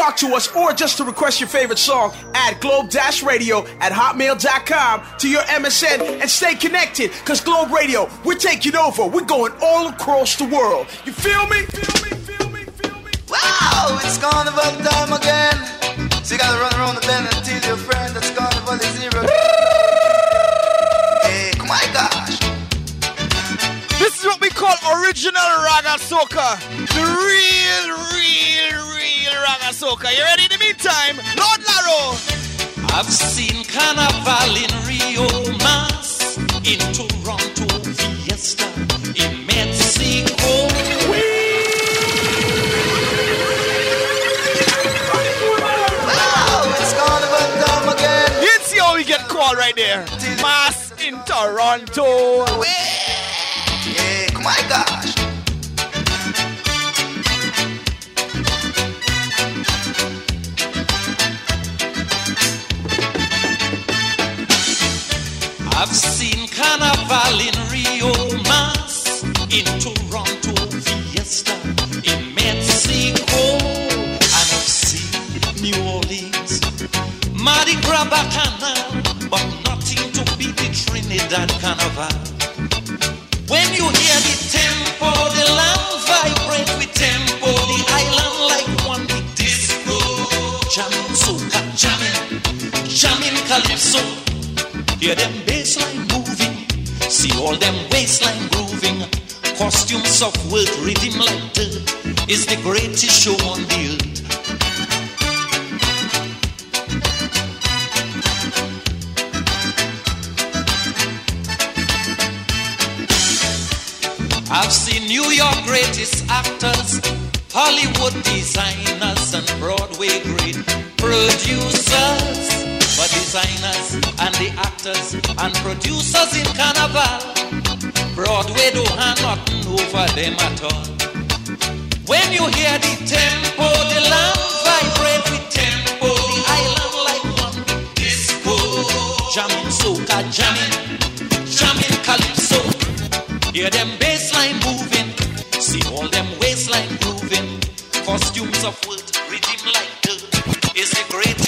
talk to us or just to request your favorite song, add globe-radio at hotmail.com to your MSN and stay connected because Globe Radio, we're taking over. We're going all across the world. You feel me? Feel me? Feel me? Feel me? Wow, it's carnival time again. So you gotta run around the bend and tell your friend that's carnival is zero. hey, my gosh. This is what we call original raga soca. The real, real, real raga soca. You ready in the meantime? Lord Laro. I've seen carnival in Rio Mas, in Toronto, Fiesta, in Mexico. Wow, it's carnival time again. You see how we get called right there. Mass in Toronto. Hey, oh my gosh. I've seen carnival in Rio Mas, in Toronto, Fiesta, in Mexico, and I've seen New Orleans, Mardi Gras Bacchanal, but nothing to beat the Trinidad Carnival. When you hear the tempo, the land vibrate with tempo, the island like one big disco, jamming soca, jamming, jamming calypso. Hear them bassline moving, see all them waistline grooving. Costumes of world rhythm like dirt is the greatest show on the earth. I've seen New York greatest actors, Hollywood designers, and Broadway great producers. Designers and the actors and producers in Carnival, Broadway don't have nothing over them at all. When you hear the tempo, the land vibrate with tempo, the island like one disco, jamming soca, jamming, jamming calypso. Hear them bassline moving, see all them waistline grooving. Costumes of world, rhythm like dirt. It's the greatest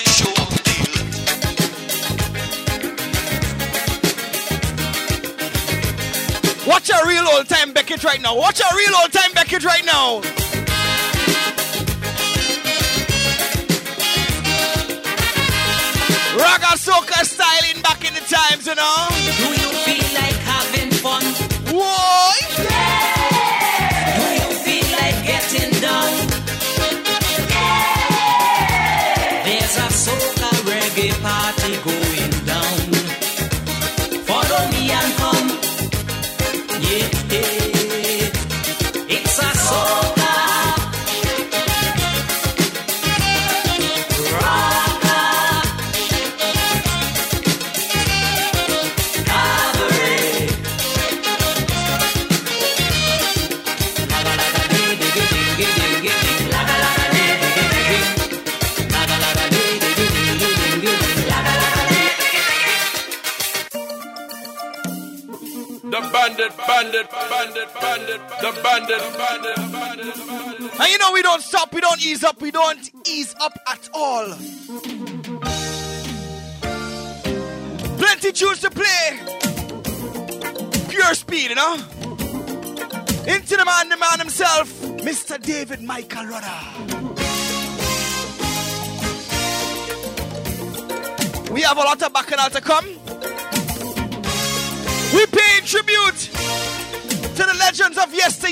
Watch a real old time Beckett right now. Watch a real old time Beckett right now. Raga soca styling back in the times, you know. Do you feel like having fun? Why? Do bandit, the bandit, bandit, bandit. And you know we don't stop, we don't ease up, we don't ease up at all. Plenty tunes to play. Pure speed, you know. Into the man, the man himself, Mr. David Michael Rudder. We have a lot of bacchanal to come. We pay tribute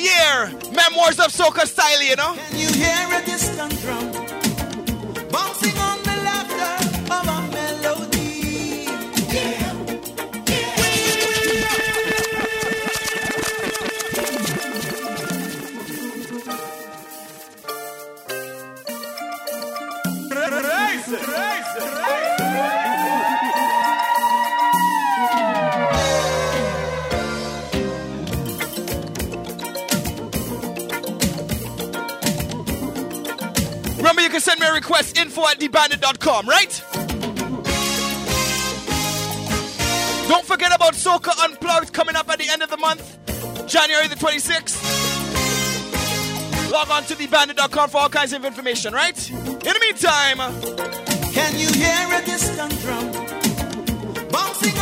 of yesteryear. Memoirs of soca style, you know. Can you hear a distant drum bouncing send me request info at thebandit.com, right? Don't forget about Soca Unplugged coming up at the end of the month, January the 26th. Log on to thebandit.com for all kinds of information, right? In the meantime, Can you hear a distant drum bouncing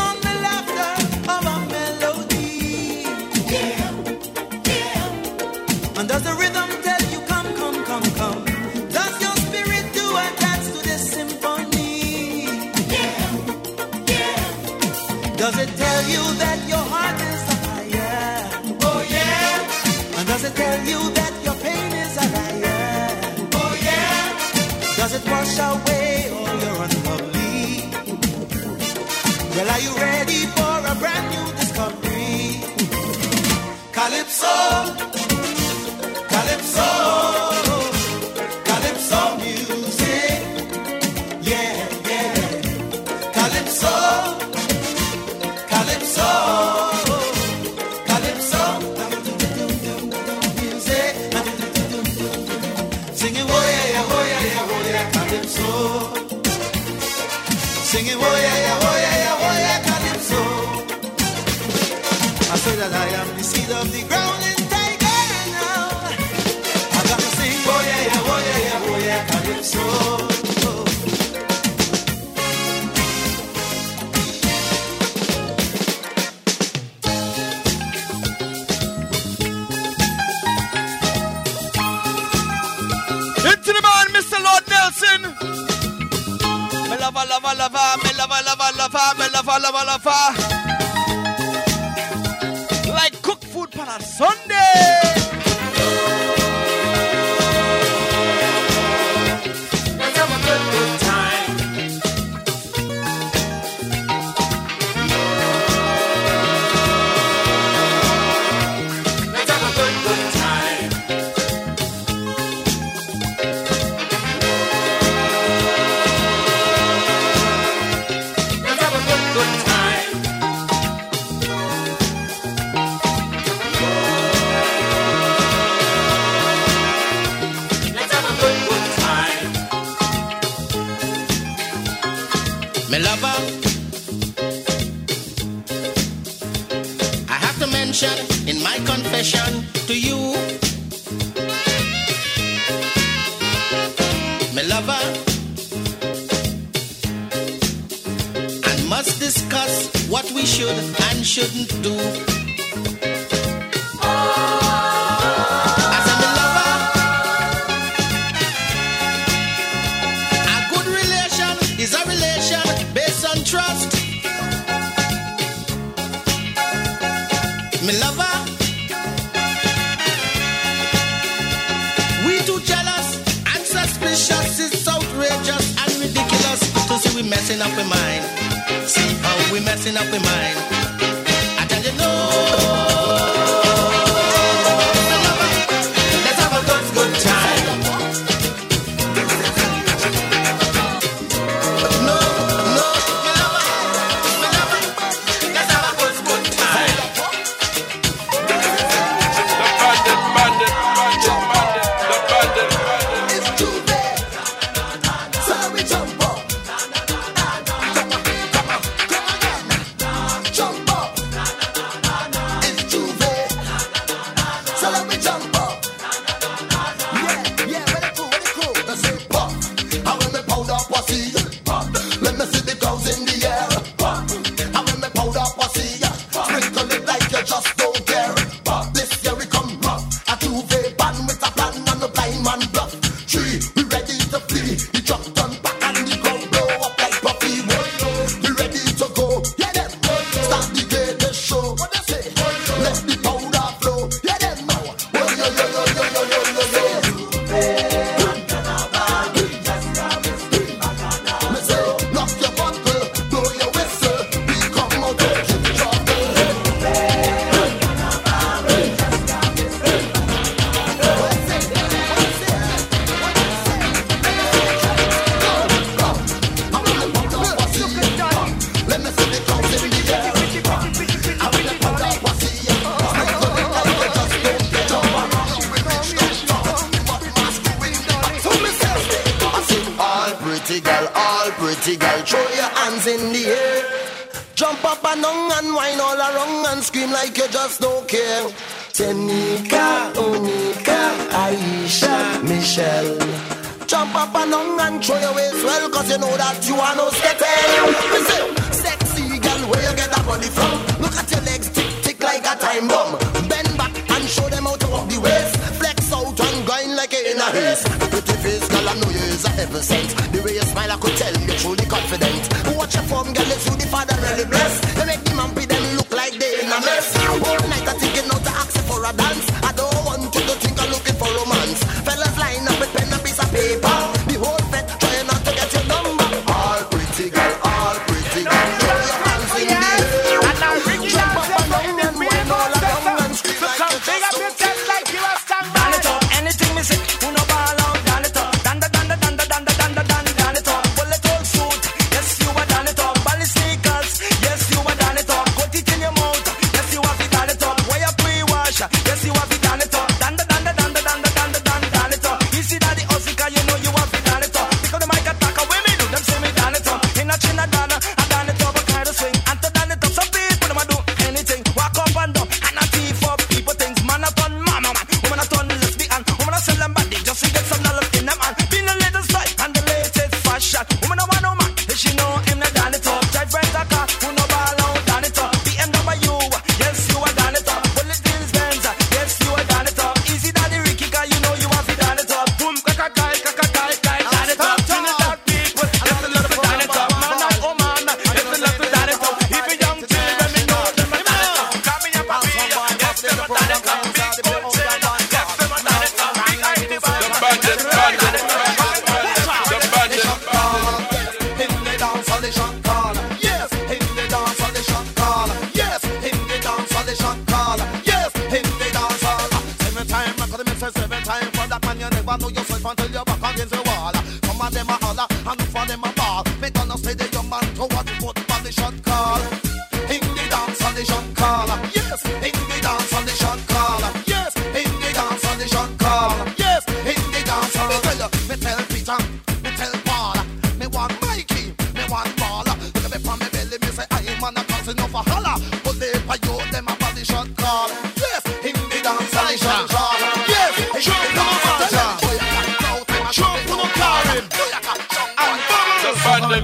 you bala bala fa.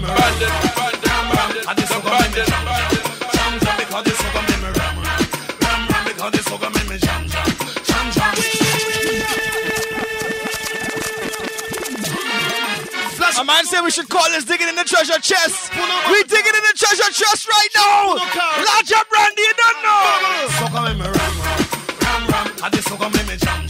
Bandit, bandit, bandit, bandit, the bandit, bandit. A man said we should call this digging in the treasure chest. We digging in the treasure chest right now. Large up Randy, you don't know. Posse come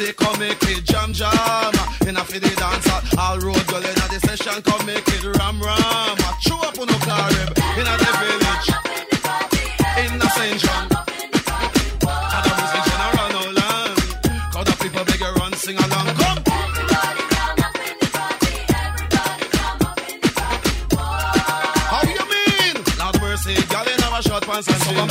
make it jam jam In a fiddy dancer All road girl in a the session Come make it ram ram Chew up on no carib In a the village In a St. John And a music general no land Cause the people beg you run sing along Come everybody, come up in the party. Everybody, come up in the party. How you mean? Lord mercy, girl in our short pants and she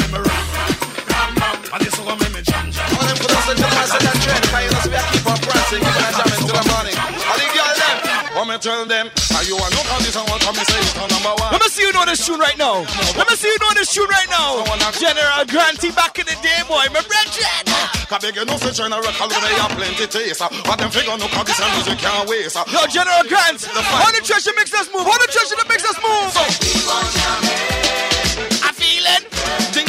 tell them Are you a no come this what come me say it's number one Let me see you know this tune right now. Let me see you know this tune right now. General Granty back in the day, boy. My brethren. Cause you know say China rock all the way have plenty taste What them figure no cause this and music can't waste Yo, General Grant. How the treasure makes us move? How the treasure that makes us move? I feel it.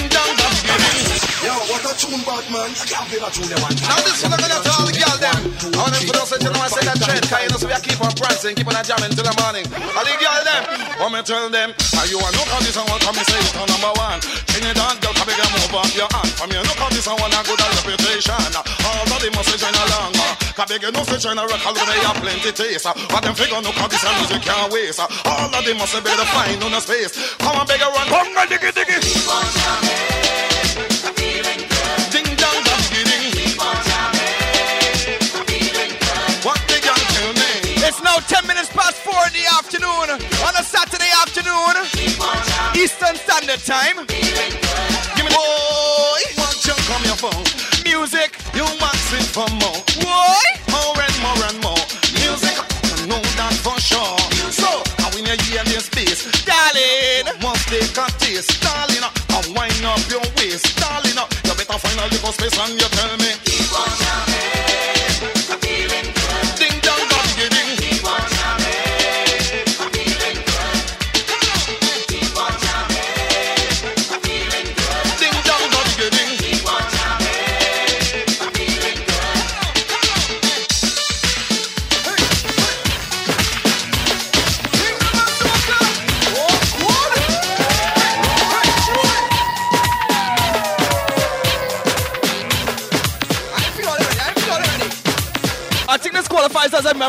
Ding dong dong Yo, what a tune, Batman. I can't feel a tune, they want. Now this one I'm gonna tell all the girl them. All them could say you know I say that trend Cause you know so we a keep on prancing Keep on a jamming till the morning. All the girl them What me tell them? Are you a no cause this and what come me say it's number one. Trinidad girl come beg you move up your hand. From you no cause this and one a good reputation. All of them must say join along uh. Cause beg you know say China rock all the way have plenty taste uh. What them figure no cause this and music can't waste uh. All of them must say better find on a space. Come on beg you run. Bunga diggy diggy. Ding Eastern Standard Time. Give me boy, watch out from your phone. Music, you maxing for more. Boy, more and more and more. Music, I know that for sure. So, I win a year this space, darling. Once they got taste, darling, I wind up your waist, darling. You better find a little space and you tell me.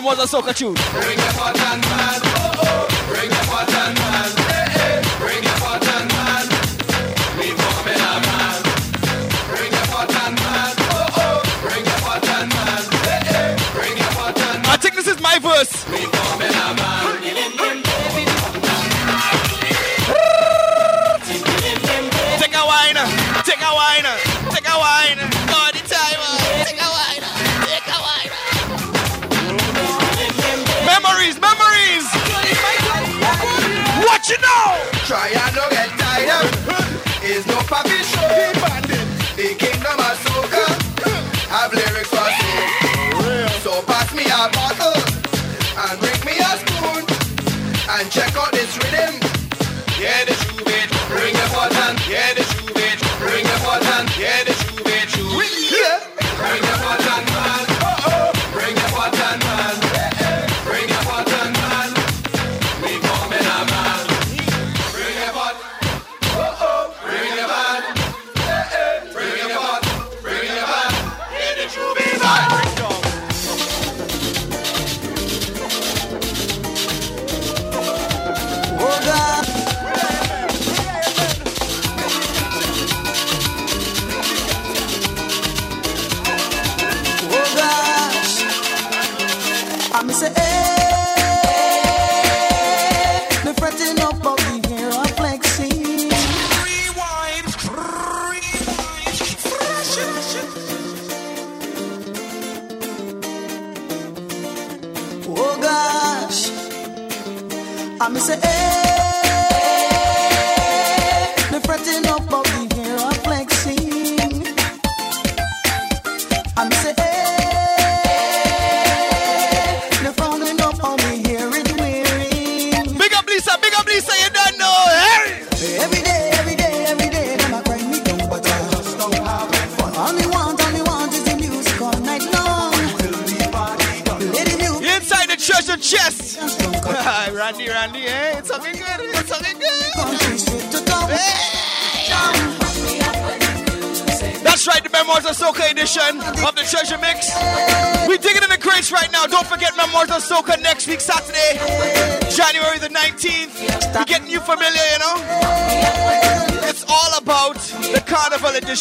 was a soccer tune. Bring your partner.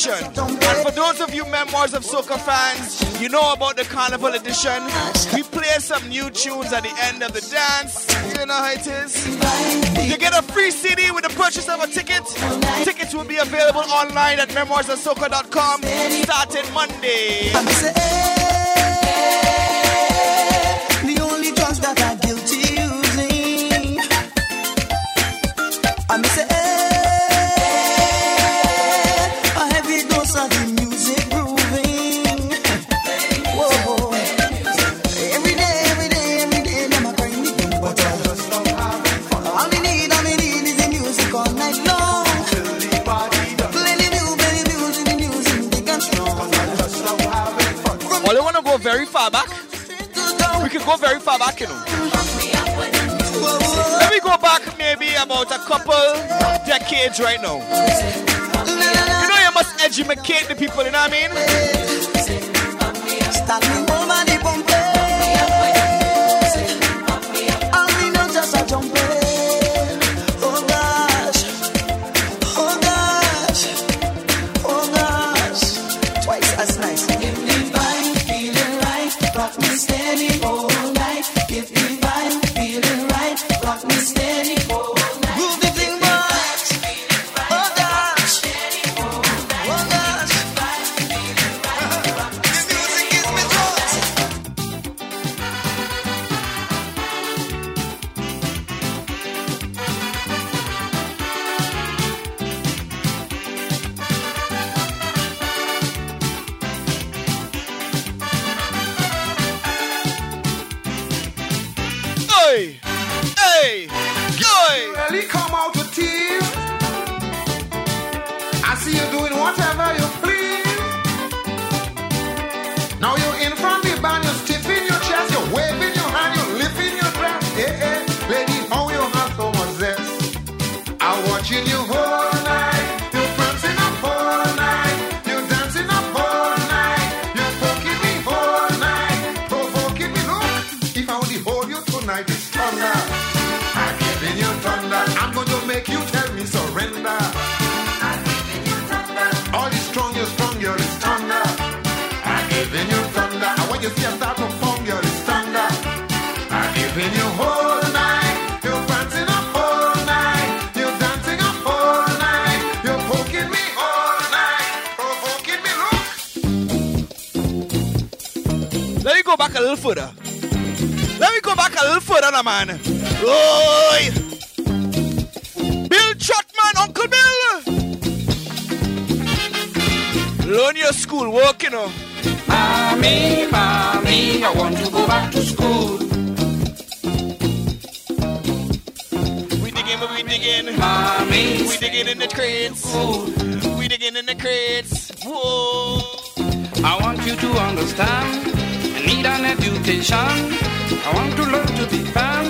edition. And for those of you memoirs of soca fans, you know about the carnival edition. We play some new tunes at the end of the dance. You know how it is. You get a free CD with the purchase of a ticket. Tickets will be available online at memoirsofsoca.com starting Monday. right now. You see start thunder. I'm you night. You're up all night. You're dancing up all night. You're poking me all night. Me, look. Let me go back a little further. Let me go back a little further, now, man. Oi! Bill Trotman, Uncle Bill! Learn your school work, you know. Ah. Mommy, mommy, I want to go back to school. We digging, we digging. Mommy, We digging in the crates. We digging in the crates. Whoa! I want you to understand. I need an education. I want to learn to be fan,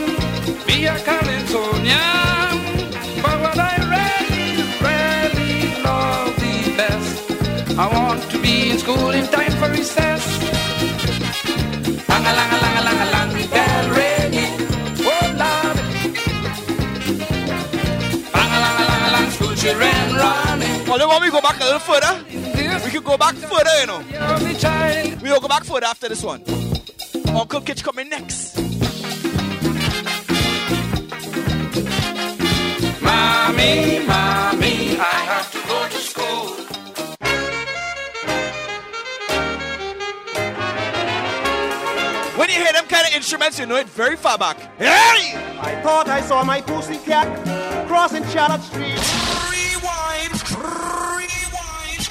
be a Calypsonian. I want to be in school in time for recess. Lang a lang a lang a lang a lang, bell ringing. Oh Lord. Lang a lang a lang a lang, school children running. Well, you want me to go back a little further? We could go back further, you know. Child. We'll go back further after this one. Uncle Kitch coming next. Mommy, mommy, I have to go to school. Hear them kind of instruments, you know it very far back. Hey! I thought I saw my pussy cat crossing Charlotte Street. Rewind, rewind.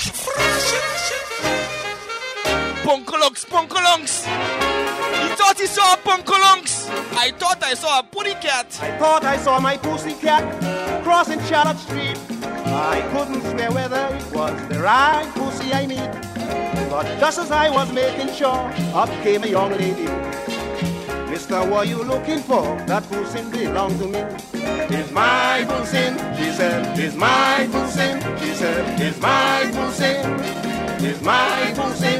Punkalunks, punkalunks. He thought he saw a punkalunks. I thought I saw a putty cat. I thought I saw my pussy cat crossing Charlotte Street. I couldn't swear whether it was the right pussy I meet. But just as I was making sure, up came a young lady. Mister, what are you looking for? That pussy belong to me. It's my pussy, she said. It's my pussy, she said. It's my pussy, it's my pussy.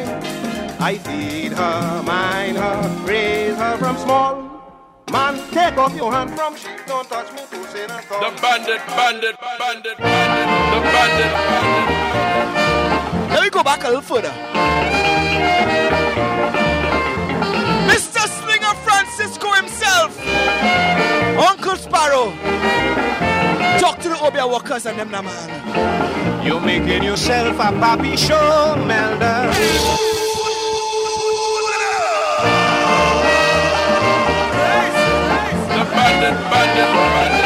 I feed her, mind her, raise her from small. Man, take off your hand from she. Don't touch me, pussy, and The bandit, bandit, bandit, bandit, the bandit, bandit. Let me go back a little further. Mr. Slinger Francisco himself, Uncle Sparrow. Talk to the Obeah workers and them, na man. You're making yourself a papi show, Melda. Bandit, bandit, bandit, bandit,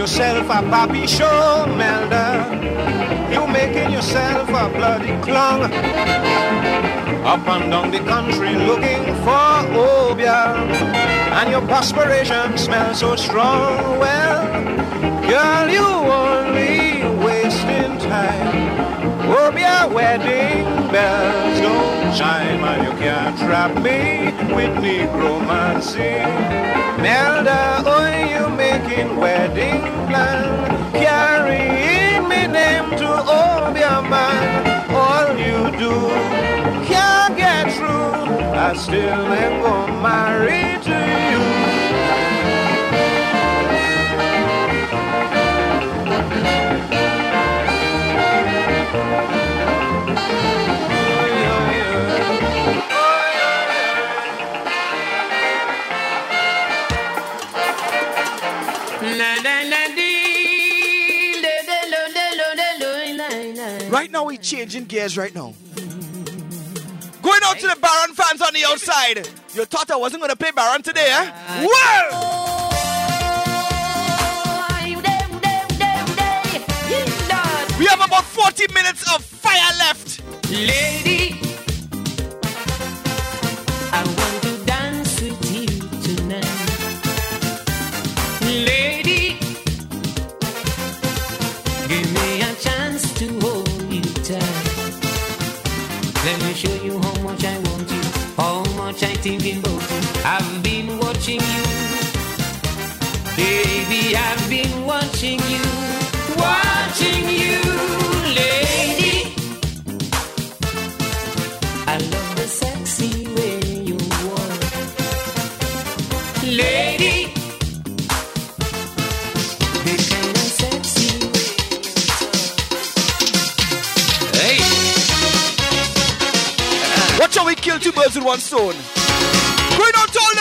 yourself a papi show, Melda. You're making yourself a bloody clown. Up and down the country looking for Obeah. And your perspiration smells so strong. Well, girl, you only wasting time. Obeah wedding bells don't chime and you can't trap me with necromancy. Melda, oh, you making wedding plan, carrying me name to Obeah man. All you do can't get through. I still ain't gonna marry to you. Right now, we changing gears right now. Going out to the Baron fans on the outside. You thought I wasn't going to pay Baron today, eh? Well! We have about 40 minutes of fire left. Lady, I've been watching you. Baby, I've been watching you. Watching you, lady. I love the sexy way you walk. Lady. We kill two birds with one stone. motorla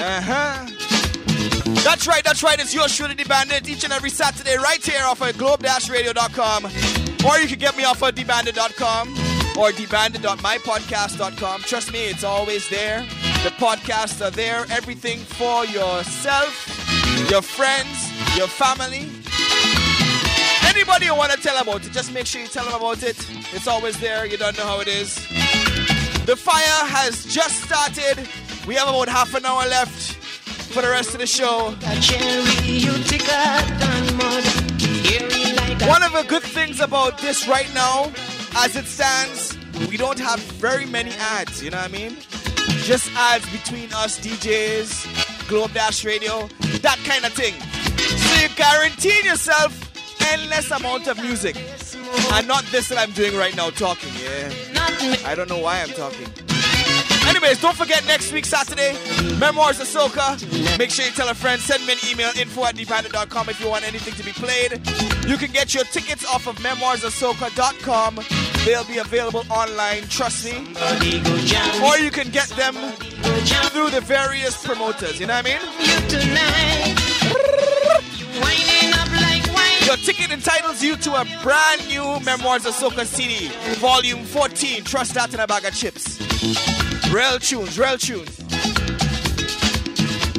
Uh huh. That's right, that's right. It's your truly, the bandit, each and every Saturday, right here off of globe-radio.com. Or you can get me off of debandit.com or debandit.mypodcast.com. Trust me, it's always there. The podcasts are there. Everything for yourself, your friends, your family. Anybody you want to tell about it, just make sure you tell them about it. It's always there. You don't know how it is. The fire has just started. We have about half an hour left for the rest of the show. One of the good things about this right now, as it stands, we don't have very many ads, you know what I mean? Just ads between us DJs, Globe Dash Radio, that kind of thing. So you guarantee yourself endless amount of music. And not this that I'm doing right now, talking, yeah. I don't know why I'm talking. Anyways, don't forget next week, Saturday, Memoirs of Soca. Make sure you tell a friend, send me an email, info at debandit.com if you want anything to be played. You can get your tickets off of memoirsofsoca.com. They'll be available online, trust me. Or you can get them through the various promoters, you know what I mean? Your ticket entitles you to a brand new Memoirs of Soca CD, Volume 14. Trust that in a bag of chips. Real tunes, real tunes.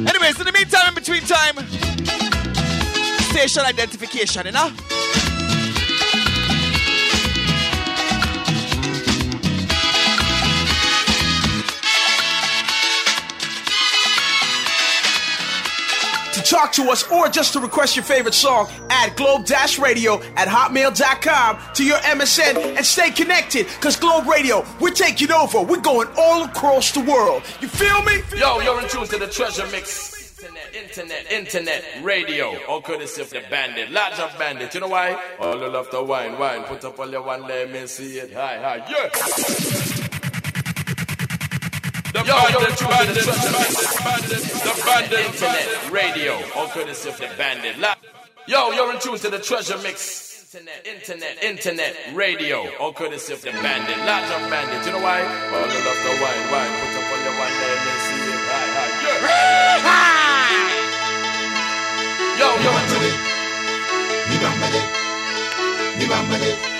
Anyways, in the meantime, in between time, station identification, you know? Talk to us or just to request your favorite song, add globe-radio at hotmail.com to your MSN and stay connected. Cause Globe Radio, we're taking over. We're going all across the world. You feel me? Yo, you're in tune to the treasure mix. Internet, internet, internet, radio. All courtesy of the bandit. Large of bandit. You know why? All you love the wine, wine. Put up all your one, let me see it. Hi, hi, yeah. The Yo, bandit, you're bandit, the bandit, bandit, the bandit, internet, radio. All courtesy of the bandit. Yo, you're in tune to the treasure mix. Internet, internet, internet, radio. All courtesy of the bandit. Large of bandit. You know why? All you love the wine, wine. Put up all your one, let me see it. Hi, hi, yeah. Yo, yo, She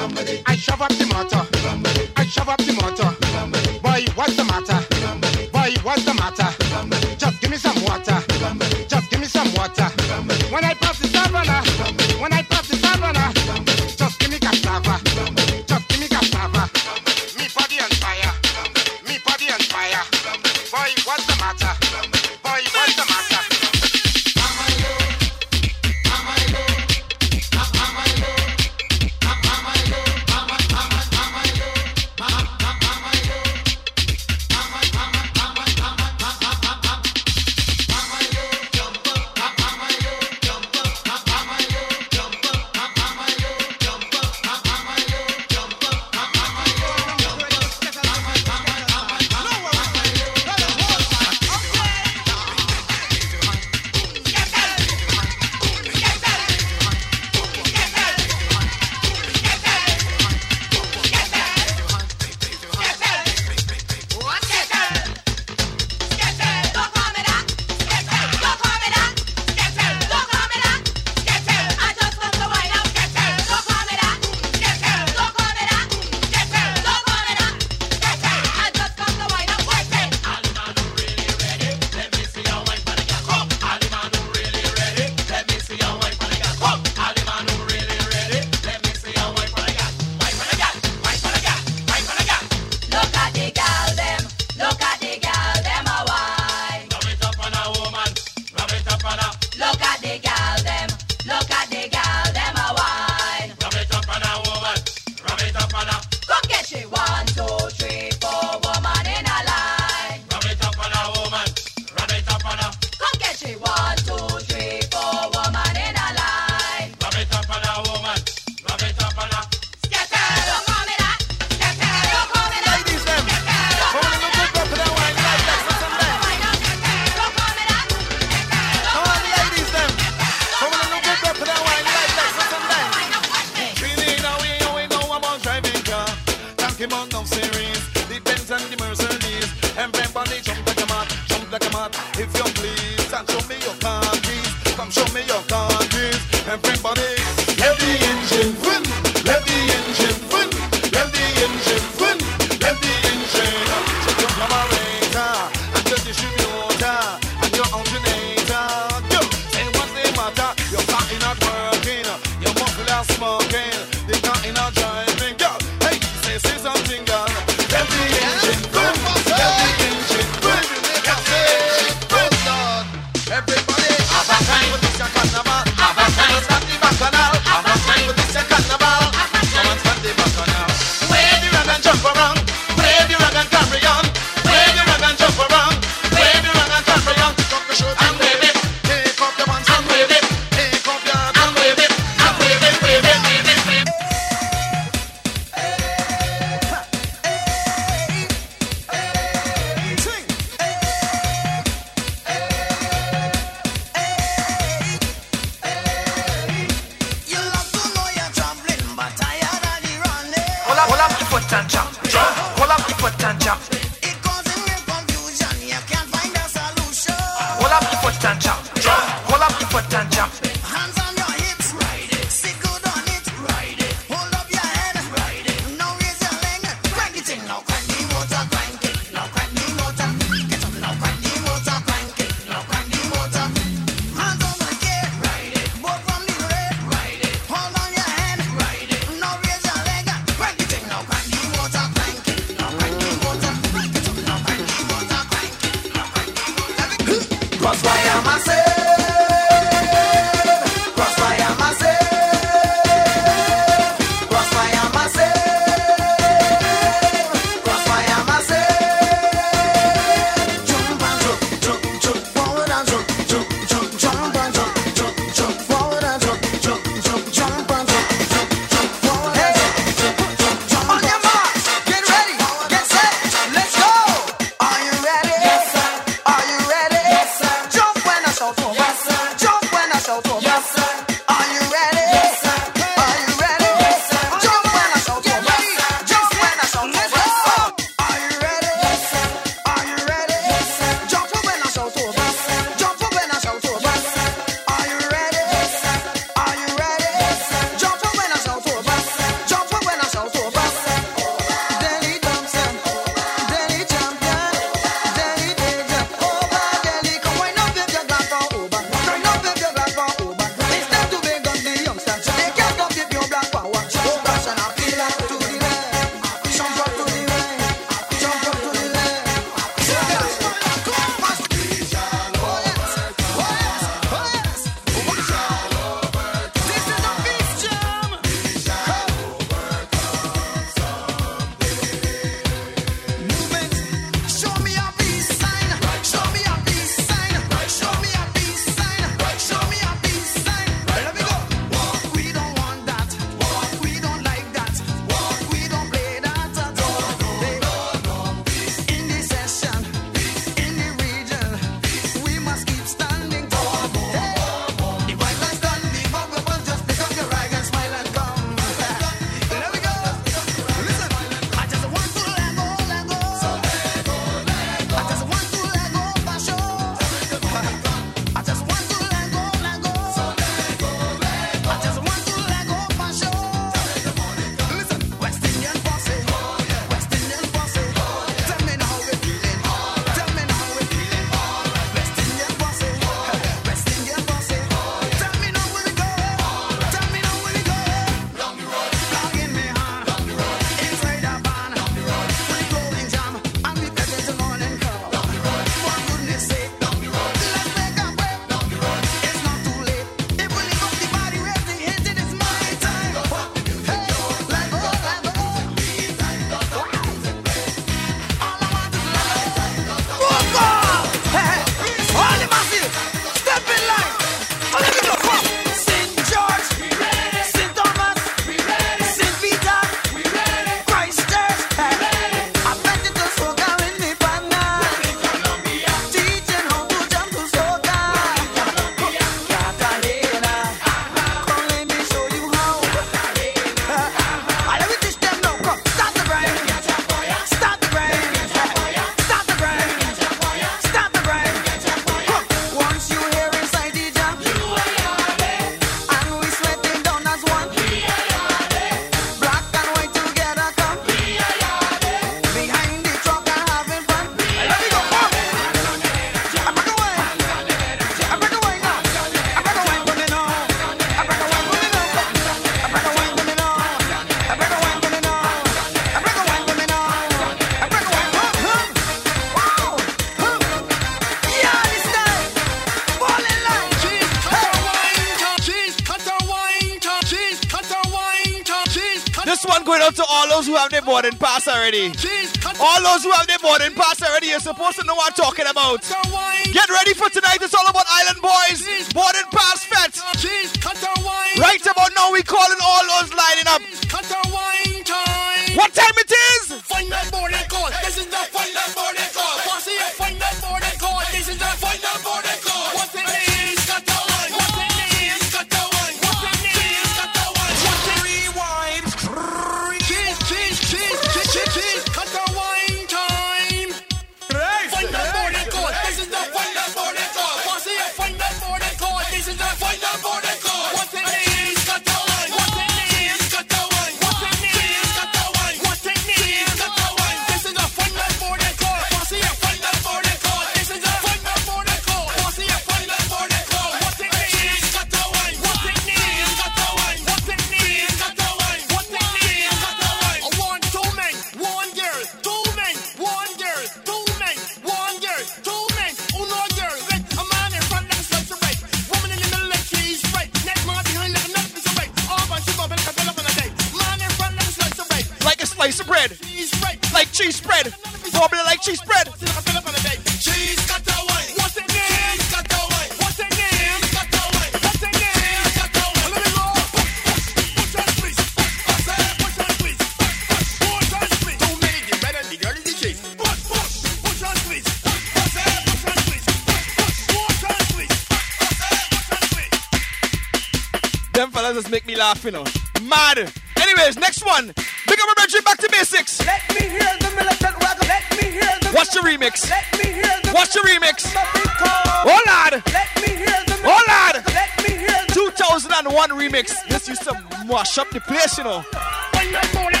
remix. This used to mash up the place, you know.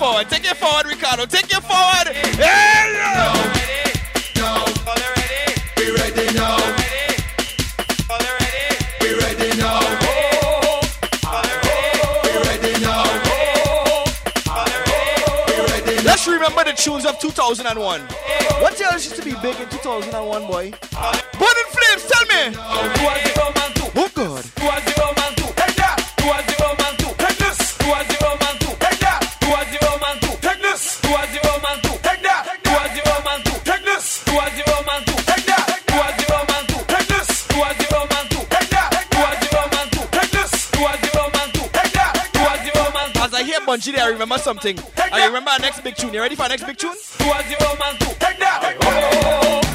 forward. Take it forward, Ricardo. Take it forward. Hello. No. We ready now. We ready now. Let's remember the tunes of 2001. What else used to be big in 2001, boy? Burning Flames, tell me. country there, I remember something. I remember our next big tune. You ready for our next big tune? Who was the old man? Take that! Oh.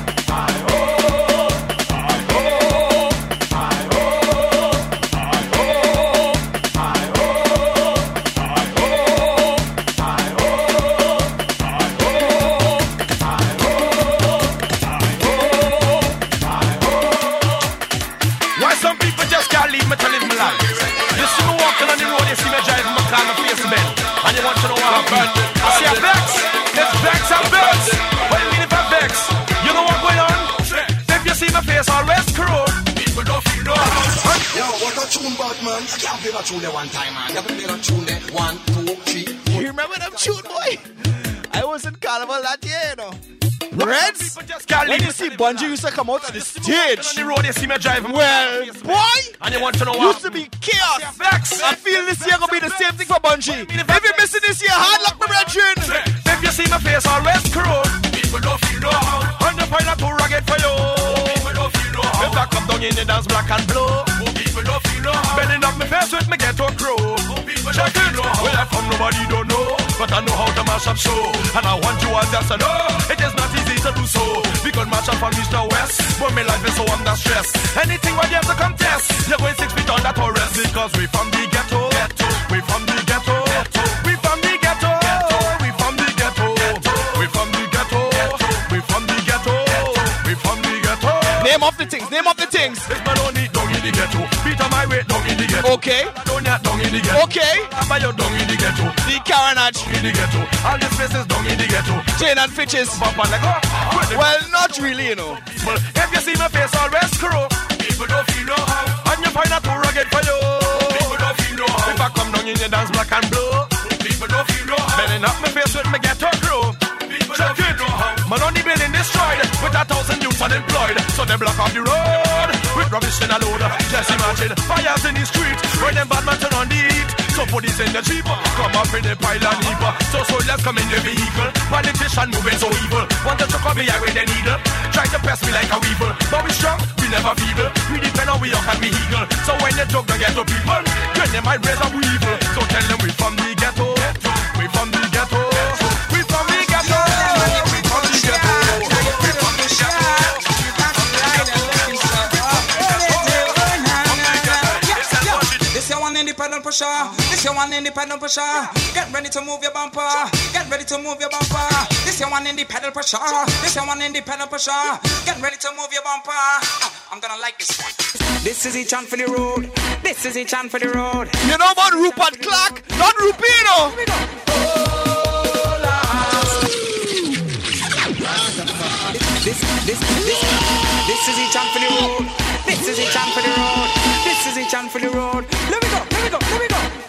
You play that tune one time, man. You play that tune one, two, three. Four. You remember them tune, boy? I was in carnival that year, you know. Reds, when you see Bunji used to come out on the stage, on the road, you see me driving. Well, boy, and you want to know what? used to be chaos. Vex. I feel this year gonna be the same thing for Bunji. If you're missing this year, hard luck, my brethren. If you see my face, I'll rest crew. People don't feel no harm. On the point, I'm too rugged for you. People don't feel no harm. If I come down in the dance, black and blue no feel no harm. Bending up my face with me ghetto crow. Oh, people Check it. No Where I from nobody don't know, but I know how to mash up show. And I want you all just to know it is not easy to do so. Because mash up from Mr. west, but my life is so under stress. Anything what you have to contest, you're going six feet under that Taurus. Because we from the ghetto, ghetto. we from the ghetto, ghetto. we Name off the things. Name off the things. Okay. Okay. The carnage. All the faces dog in the ghetto. Chain and fitches. Well, not really, you know. Well, if you see my face, always crow. People don't feel no how. And you find out too rugged for you. People don't feel no how. If I come down in the dance black and blue. People don't feel no how. Bending up my face with my ghetto crew. People don't feel no how. Man, only building destroyed without unemployed. So they block off the road with rubbish in a load. Just imagine fires in the street when them bad man turn on the heat. So police in the jeep come up in the pile and heap. So soldiers come in the vehicle. Politician moving so evil. Want to chuck up me with a needle. Try to press me like a weevil. But we strong, we never feeble. We depend on we up and we eagle. So when the drug don't get to people, then they might raise up we evil. So tell them we from the ghetto. We from pusher. This your one independent pusher. Get ready to move your bumper. Get ready to move your bumper. This your one independent pusher. This your one independent pusher. Get ready to move your bumper. Ah, I'm gonna like this one. This is each on for the road. This is each on for the road. You know about Rupert Clark? Not Rupino. This, this, this, this is each on for the road. This is each on for the road. This is each on for the road. Let me go, let me go, let me go.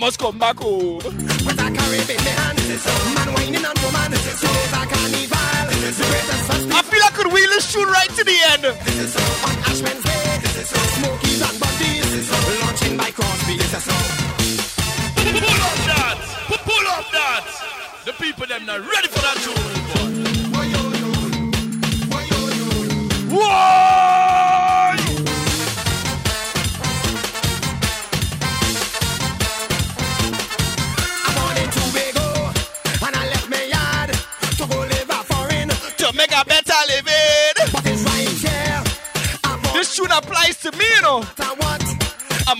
Must come back home. With a Caribbean in my hand, man whining and woman, so it's a carnival. The greatest festival. I feel I could wheel this tune right to the end. On Ash Wednesday, Smokies and Bundies, launching by Crosby. This is so. Pull up that. Pull up that. The people them not ready for that tune. Whoa!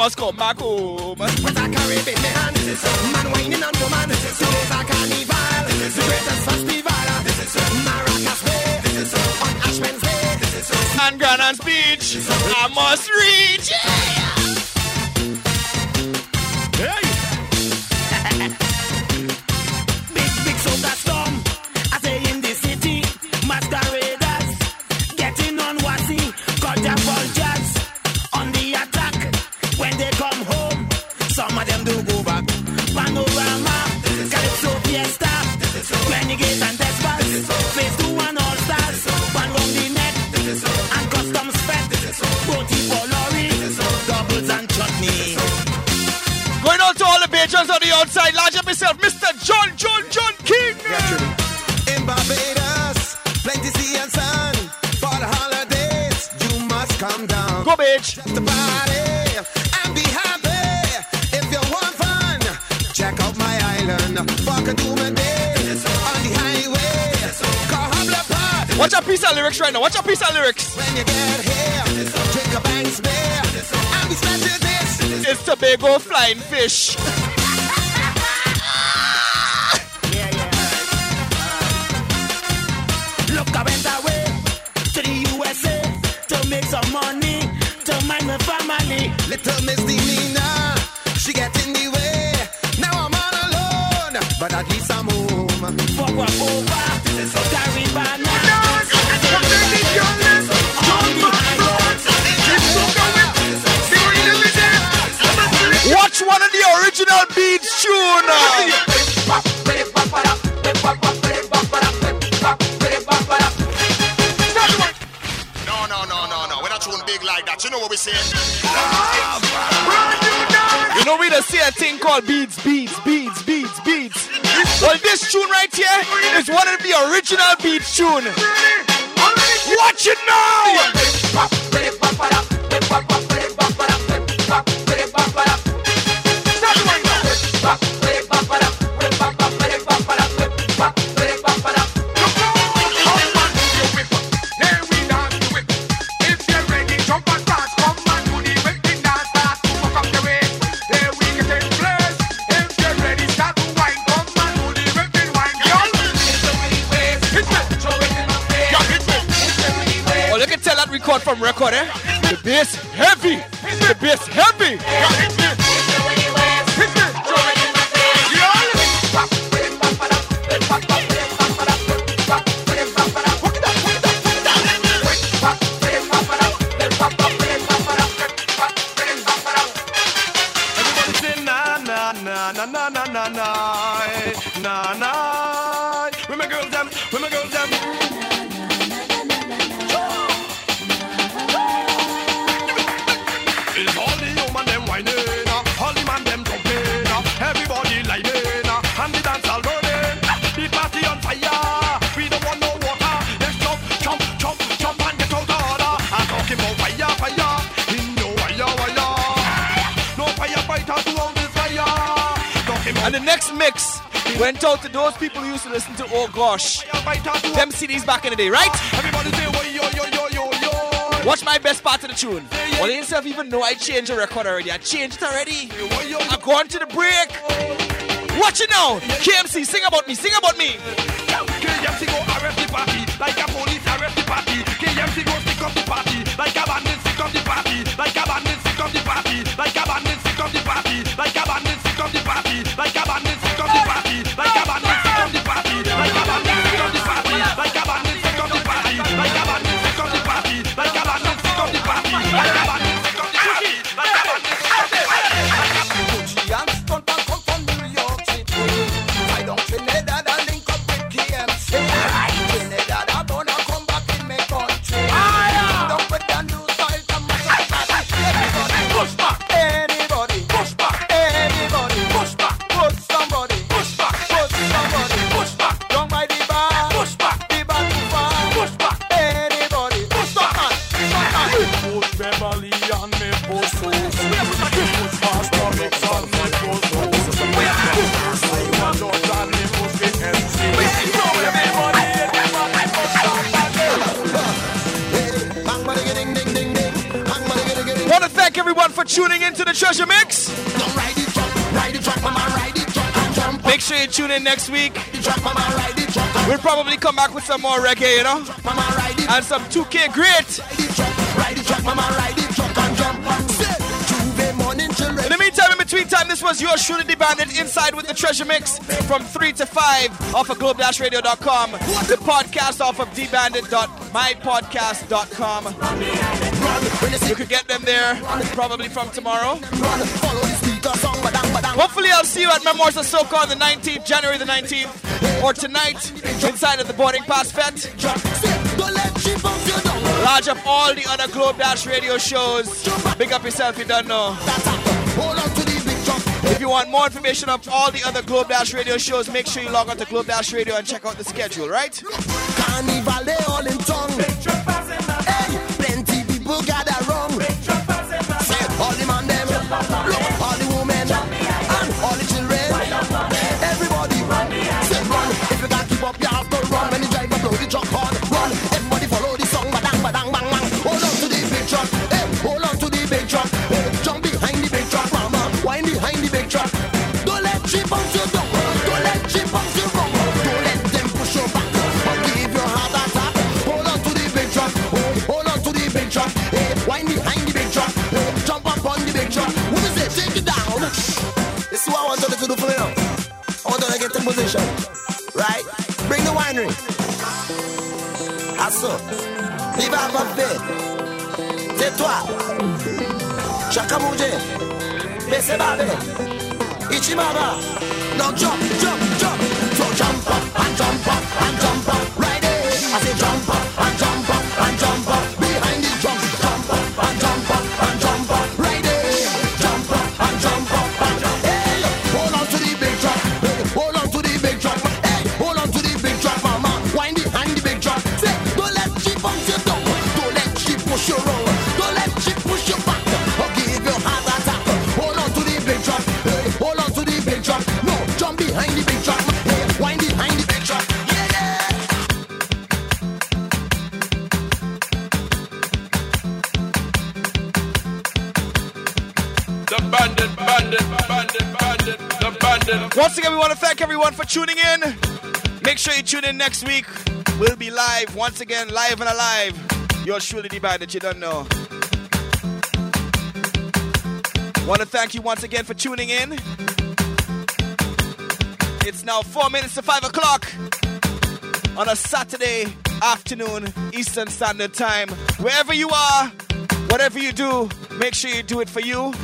must come back home. But I carry it behind. This is so. Man whining on woman. This is so. I carnival. This is the greatest festival. This is so. Maracas way. This is so. On Ash Wednesday. This is so. and Granon's Beach. I must reach. Yeah. Piece of lyrics right now. Watch a piece of lyrics. When you get here, drink a Banks beer and be this. It's Tobago flying fish. Look, I went away to the USA to make some money to mind my family. Little Miss Nina, she get in the way. Now I'm all alone, but at least I'm home. Fuck walk over, know what we say? You know we just see a thing called beats, beats, beats, beats, beats. Well, this tune right here is one of the original beats tune. Watch it now! From eh? The bass heavy. The bass heavy. Mix went out to those people who used to listen to Oh Gosh. Them CDs back in the day, right? Everybody say, yo, yo, yo, yo, yo, yo. Watch my best part of the tune. Well, they yourself even know I changed the record already. I changed it already. I'm going to the break. Watch it now. KMC, sing about me, sing about me. KMC go arrest the party like a police arrest the party. KMC go stick up the party like a bandit stick up the party. Like a bandit stick up the party. Like tune in next week. We'll probably come back with some more reggae, you know? And some 2K great. ride it, truck, ride it, truck, mama, ride it, truck, and jump. Say, J'ouvert morning children. In the meantime, in between time, this was your Shooter the Bandit inside with the Treasure Mix from 3 to 5 off of globe-radio.com. The podcast off of debandit.mypodcast.com. You could get them there probably from tomorrow. Hopefully, I'll see you at Memoirs of Soca on the 19th, January the 19th, or tonight inside of the Boarding Pass down. Lodge up all the other Globe Dash radio shows. Big up yourself, you don't know. If you want more information of all the other Globe Dash radio shows, make sure you log on to Globe Dash Radio and check out the schedule, right? Asso. Viva va fait. Tais-toi. Chaka bouger. Baissez bavé. Ichimaba. Now jump, jump, jump. So jump up and jump up and jump up. Bandit, bandit, bandit, bandit, the bandit. Once again, we want to thank everyone for tuning in. Make sure you tune in next week. We'll be live once again, live and alive. You're surely the bandit, you don't know. Want to thank you once again for tuning in. It's now four minutes to five o'clock on a Saturday afternoon, Eastern Standard Time. Wherever you are, whatever you do, make sure you do it for you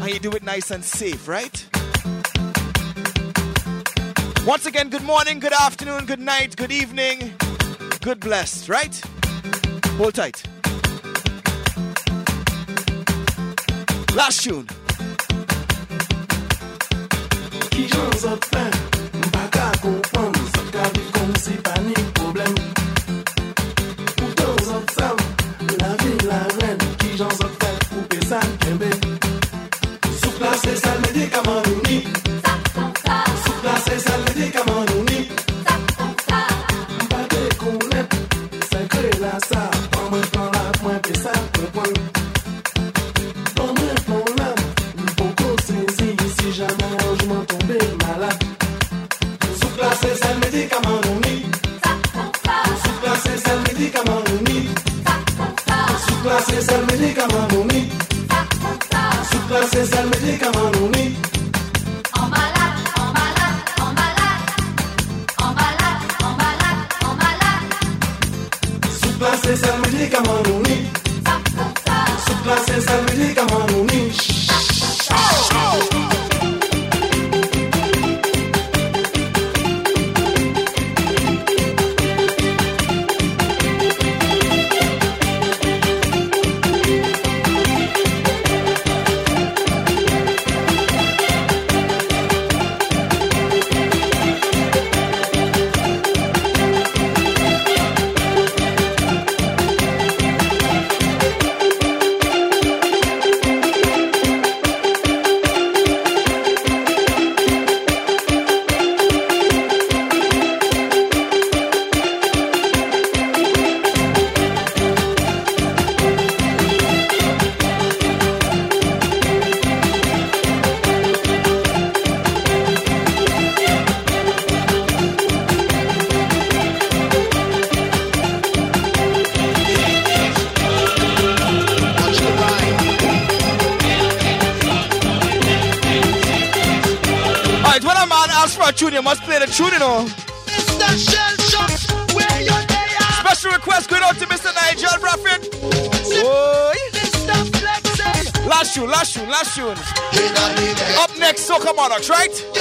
and you do it nice and safe, right? Once again, good morning, good afternoon, good night, good evening, good blessed, right? Hold tight. Last tune. Soca right?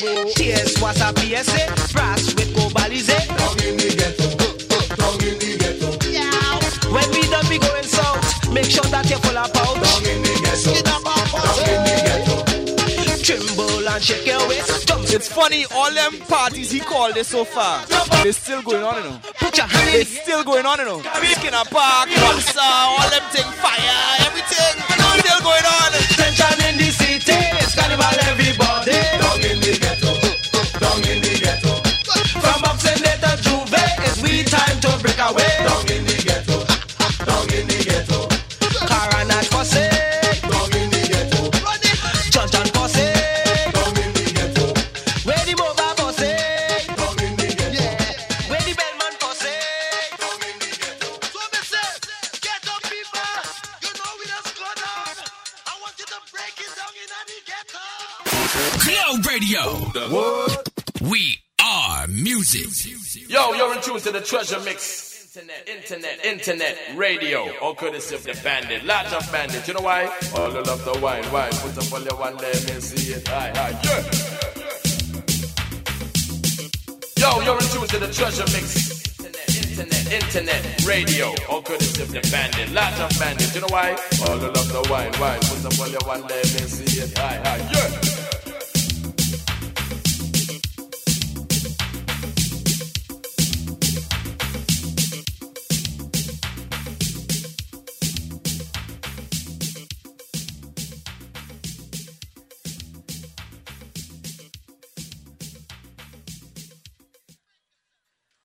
The intro. TS was a PSA, brass with Cobalize. Down in the ghetto. Down in the ghetto. When we done, we going south. Make sure that you full of pouch. Down in the ghetto. Down in the ghetto. Tremble and shake your waist. Jump, It's funny, all them parties he called it so far, they're still going on, you know. put your hand in It's still going on, you know. Skinner Park, Ramsa, all them thing, fire, everything, still going on. Away. Down in the ghetto. Down in the ghetto. Coronat Posse, Down in the ghetto. John John Posse, Down in the ghetto. where the Boba Posse, Down in the ghetto. where the Belmont Posse. Down in the ghetto. So me say, get up, people. You know we just go down. I want you to break it down in the ghetto. Glow Radio. We are music. Yo, you're in tune to the treasure mix. Internet, internet, internet, radio. All courtesy of the bandit. Large of bandit. You know why? All you love the wine, wine. Put up all your one, let me see it. Aye, aye, yeah. Yo, you're in tune to the treasure mix. Internet, internet, internet, radio. All courtesy of the bandit. Large of bandit. You know why? All you love the wine, wine. Put up all your one, let me see it. Aye, aye, yeah.